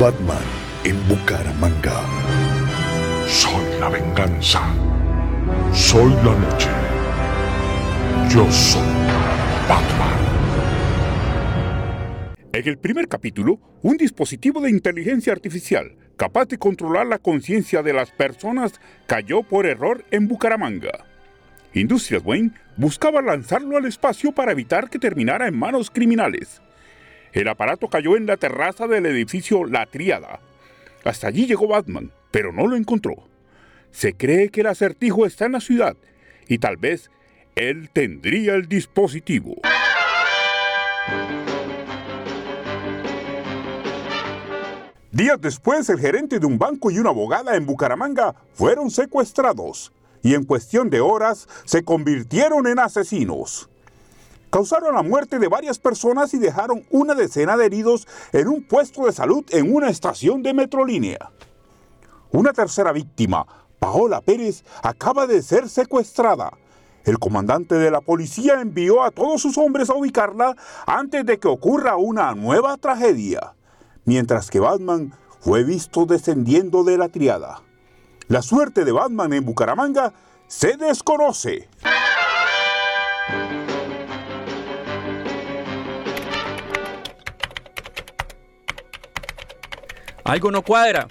Batman en Bucaramanga. Soy la venganza. Soy la noche. Yo soy Batman. En el primer capítulo, un dispositivo de inteligencia artificial capaz de controlar la conciencia de las personas cayó por error en Bucaramanga. Industrias Wayne buscaba lanzarlo al espacio para evitar que terminara en manos criminales. El aparato cayó en la terraza del edificio La Tríada. Hasta allí llegó Batman, pero no lo encontró. Se cree que el acertijo está en la ciudad y tal vez él tendría el dispositivo. Días después, el gerente de un banco y una abogada en Bucaramanga fueron secuestrados y en cuestión de horas se convirtieron en asesinos. Causaron la muerte de varias personas y dejaron una decena de heridos en un puesto de salud en una estación de Metrolínea. Una tercera víctima, Paola Pérez, acaba de ser secuestrada. El comandante de la policía envió a todos sus hombres a ubicarla antes de que ocurra una nueva tragedia mientras que Batman fue visto descendiendo de la triada. La suerte de Batman en Bucaramanga se desconoce. Algo no cuadra.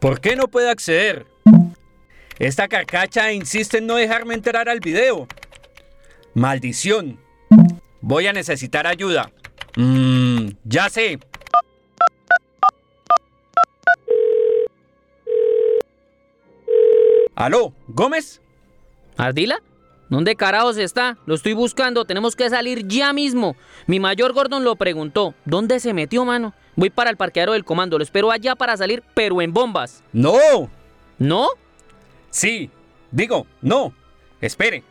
¿Por qué no puedo acceder? Esta carcacha insiste en no dejarme entrar al video. Maldición. Voy a necesitar ayuda. Mmm, ya sé. ¿Aló, Gómez? ¿Ardila? ¿Dónde carajos está? Lo estoy buscando, tenemos que salir ya mismo. Mi mayor Gordon lo preguntó. ¿Dónde se metió, mano? Voy para el parqueadero del comando, lo espero allá para salir, pero en bombas. ¡No! ¿No? Sí, digo, no. Espere.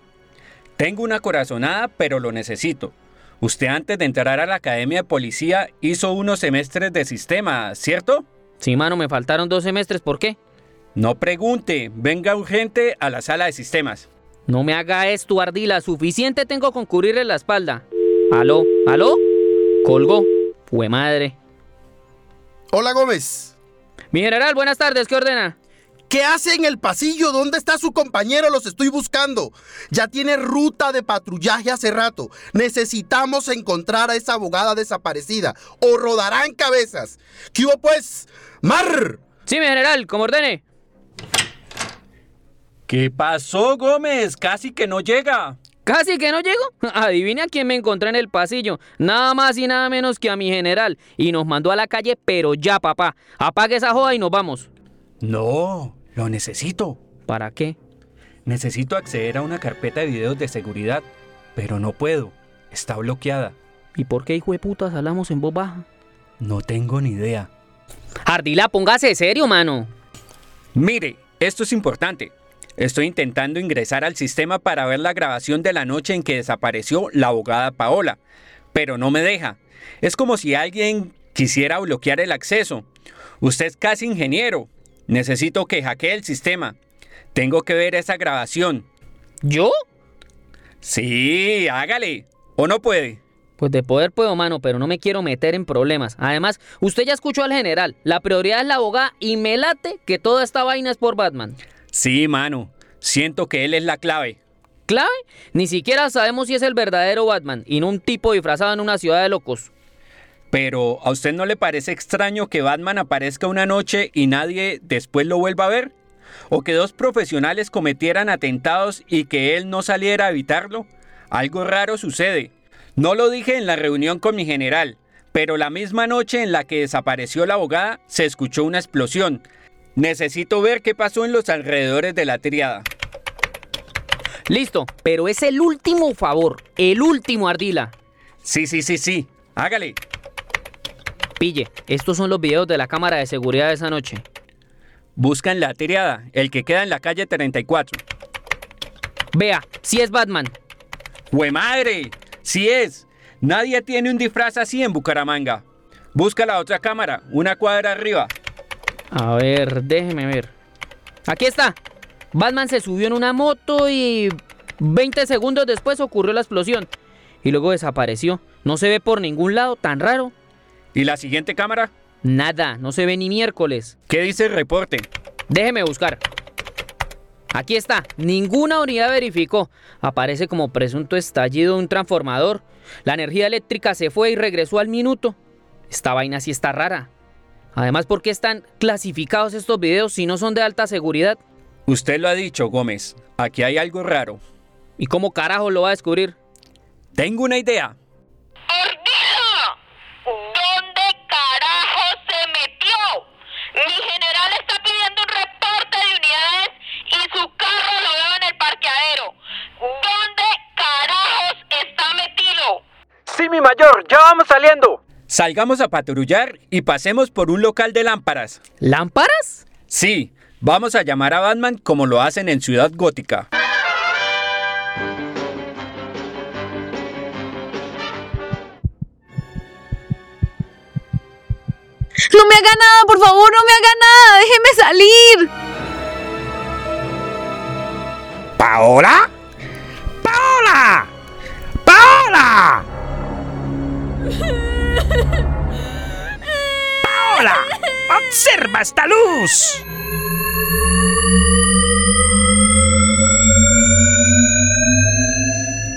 Tengo una corazonada, pero lo necesito. Usted antes de entrar a la academia de policía hizo unos semestres de sistema, ¿cierto? Sí, mano, me faltaron dos semestres, ¿por qué? No pregunte, venga urgente a la sala de sistemas. No me haga esto, Ardila, suficiente tengo con cubrirle la espalda. ¿Aló? ¿Aló? Colgó. Fue madre. Hola, Gómez. Mi general, buenas tardes, ¿qué ordena? ¿Qué hace en el pasillo? ¿Dónde está su compañero? Los estoy buscando. Ya tiene ruta de patrullaje hace rato. Necesitamos encontrar a esa abogada desaparecida o rodarán cabezas. ¿Qué hubo pues? ¡Mar! Sí, mi general, como ordene. ¿Qué pasó, Gómez? Casi que no llega. ¿Casi que no llego? Adivine a quién me encontré en el pasillo. Nada más y nada menos que a mi general. Y nos mandó a la calle, pero ya, papá. Apague esa joda y nos vamos. No, lo necesito. ¿Para qué? Necesito acceder a una carpeta de videos de seguridad, pero no puedo. Está bloqueada. ¿Y por qué, hijo de putas, hablamos en voz baja? No tengo ni idea. Ardila, póngase serio, mano. Mire, esto es importante. Estoy intentando ingresar al sistema para ver la grabación de la noche en que desapareció la abogada Paola, pero no me deja. Es como si alguien quisiera bloquear el acceso. Usted es casi ingeniero. Necesito que hackee el sistema. Tengo que ver esa grabación. ¿Yo? Sí, hágale. ¿O no puede? Pues de poder puedo, mano, pero no me quiero meter en problemas. Además, usted ya escuchó al general. La prioridad es la abogada y me late que toda esta vaina es por Batman. Sí, mano. Siento que él es la clave. ¿Clave? Ni siquiera sabemos si es el verdadero Batman y no un tipo disfrazado en una ciudad de locos. Pero, ¿a usted no le parece extraño que Batman aparezca una noche y nadie después lo vuelva a ver? ¿O que dos profesionales cometieran atentados y que él no saliera a evitarlo? Algo raro sucede. No lo dije en la reunión con mi general, pero la misma noche en la que desapareció la abogada se escuchó una explosión. Necesito ver qué pasó en los alrededores de la triada. Listo, pero es el último favor, el último Ardila. Sí, sí, sí, sí. Hágale. Pille, estos son los videos de la cámara de seguridad de esa noche. Busca en la triada, el que queda en la calle 34. Vea, si es Batman. ¡Hue madre! ¡Sí es! Nadie tiene un disfraz así en Bucaramanga. Busca la otra cámara, una cuadra arriba. A ver, déjeme ver. Aquí está. Batman se subió en una moto y 20 segundos después ocurrió la explosión. Y luego desapareció. No se ve por ningún lado, tan raro. ¿Y la siguiente cámara? Nada, no se ve ni miércoles. ¿Qué dice el reporte? Déjeme buscar. Aquí está, ninguna unidad verificó. Aparece como presunto estallido de un transformador. La energía eléctrica se fue y regresó al minuto. Esta vaina sí está rara. Además, ¿por qué están clasificados estos videos si no son de alta seguridad? Usted lo ha dicho, Gómez. Aquí hay algo raro. ¿Y cómo carajo lo va a descubrir? Tengo una idea. ¡Ardila! ¿Dónde carajo se metió? Mi general está pidiendo un reporte de unidades y su carro lo veo en el parqueadero. ¿Dónde carajos está metido? Sí, mi mayor, ya vamos saliendo. Salgamos a patrullar y pasemos por un local de lámparas. ¿Lámparas? Sí, vamos a llamar a Batman como lo hacen en Ciudad Gótica. No me haga nada, por favor, no me haga nada, déjeme salir. ¿Paola? ¡Paola! ¡Observa esta luz!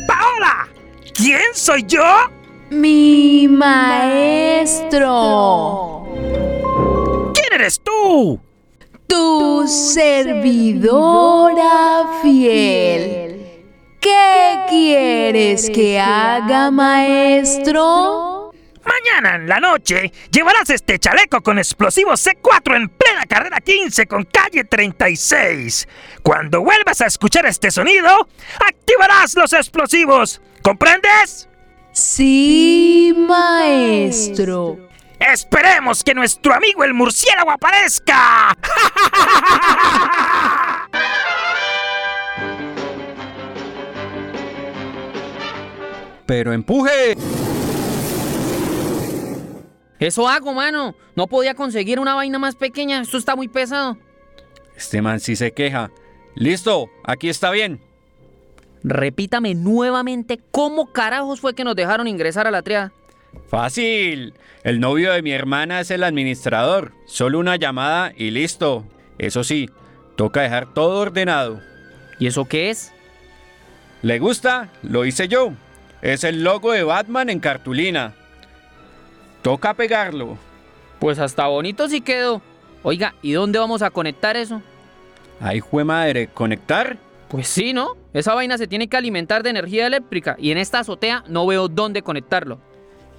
¡Paola! ¿Quién soy yo? Mi maestro. ¿Quién eres tú? Tu servidora fiel. ¿Qué quieres que haga, maestro? Mañana en la noche llevarás este chaleco con explosivos C4 en plena carrera 15 con calle 36. Cuando vuelvas a escuchar este sonido, activarás los explosivos. ¿Comprendes? Sí, maestro. Esperemos que nuestro amigo el murciélago aparezca. Pero empuje. Eso hago, mano. No podía conseguir una vaina más pequeña. Esto está muy pesado. Este man sí se queja. Listo, aquí está bien. Repítame nuevamente cómo carajos fue que nos dejaron ingresar a la triada. Fácil. El novio de mi hermana es el administrador. Solo una llamada y listo. Eso sí, toca dejar todo ordenado. ¿Y eso qué es? ¿Le gusta? Lo hice yo. Es el logo de Batman en cartulina. Toca pegarlo. Pues hasta bonito sí quedó. Oiga, ¿y dónde vamos a conectar eso? Ay, jue madre, ¿conectar? Pues sí, ¿no? Esa vaina se tiene que alimentar de energía eléctrica y en esta azotea no veo dónde conectarlo.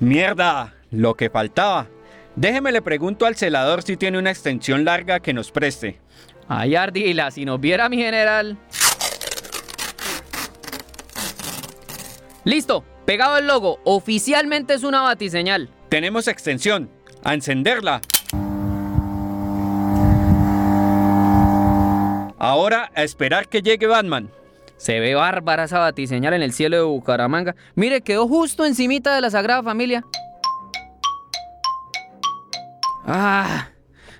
Mierda, lo que faltaba. Déjeme le pregunto al celador si tiene una extensión larga que nos preste. Ay, Ardila, si nos viera mi general. Listo, pegado el logo. Oficialmente es una batiseñal. Tenemos extensión. A encenderla. Ahora a esperar que llegue Batman. Se ve bárbara esa batiseñal en el cielo de Bucaramanga. Mire, quedó justo encimita de la Sagrada Familia. Ah,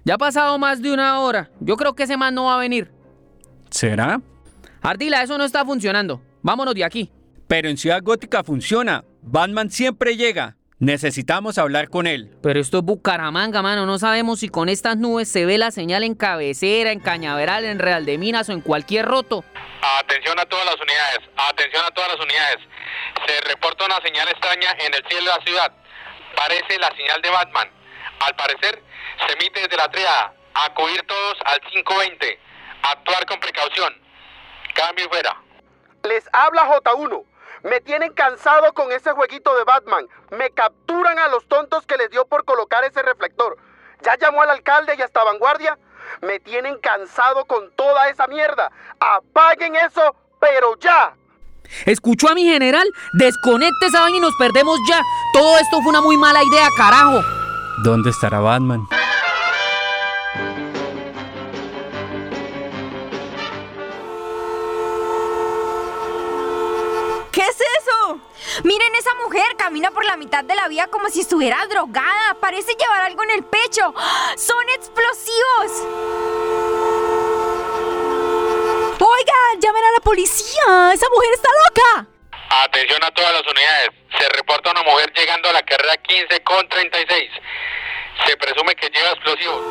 ya ha pasado más de una hora. Yo creo que ese man no va a venir. ¿Será? Ardila, eso no está funcionando. Vámonos de aquí. Pero en Ciudad Gótica funciona. Batman siempre llega. Necesitamos hablar con él. Pero esto es Bucaramanga, mano. No sabemos si con estas nubes se ve la señal en cabecera, en cañaveral, en Real de Minas o en cualquier roto. Atención a todas las unidades, atención a todas las unidades. Se reporta una señal extraña en el cielo de la ciudad. Parece la señal de Batman. Al parecer, se emite desde la triada. Acudir todos al 520. Actuar con precaución. Cambio y fuera. Les habla J1. Me tienen cansado con ese jueguito de Batman. Me capturan a los tontos que les dio por colocar ese reflector. Ya llamó al alcalde y hasta vanguardia. Me tienen cansado con toda esa mierda. Apaguen eso, pero ya. ¿Escuchó a mi general? Desconecte esa vaina y nos perdemos ya. Todo esto fue una muy mala idea, carajo. ¿Dónde estará Batman? Miren esa mujer, camina por la mitad de la vía como si estuviera drogada. Parece llevar algo en el pecho. ¡Ah! ¡Son explosivos! Oiga, llamen a la policía. Esa mujer está loca. Atención a todas las unidades. Se reporta una mujer llegando a la carrera 15 con 36. Se presume que lleva explosivos.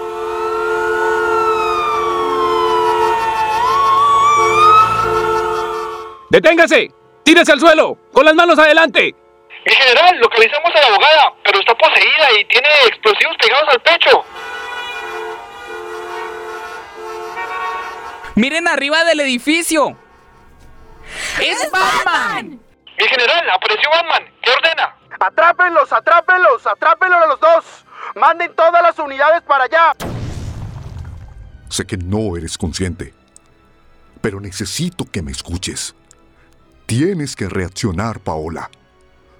¡Deténgase! ¡Tírese al suelo! ¡Con las manos adelante! Mi general, localizamos a la abogada, pero está poseída y tiene explosivos pegados al pecho. ¡Miren arriba del edificio! ¡Es Batman! Mi general, apareció Batman. ¿Qué ordena? ¡Atrápenlos, atrápenlos, atrápenlos a los dos! ¡Manden todas las unidades para allá! Sé que no eres consciente, pero necesito que me escuches. Tienes que reaccionar, Paola.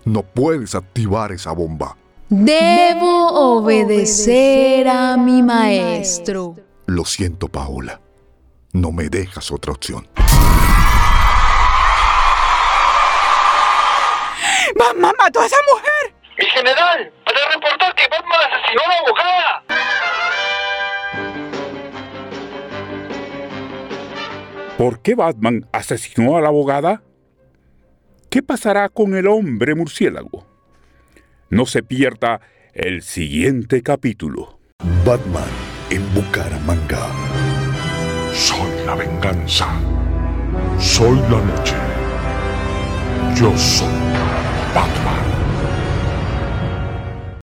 No puedes activar esa bomba. Debo obedecer a mi maestro. Lo siento, Paola. No me dejas otra opción. ¡Batman mató a esa mujer! Mi general, para reportar que Batman asesinó a la abogada. ¿Por qué Batman asesinó a la abogada? ¿Qué pasará con el hombre murciélago? No se pierda el siguiente capítulo. Batman en Bucaramanga. Soy la venganza. Soy la noche. Yo soy Batman.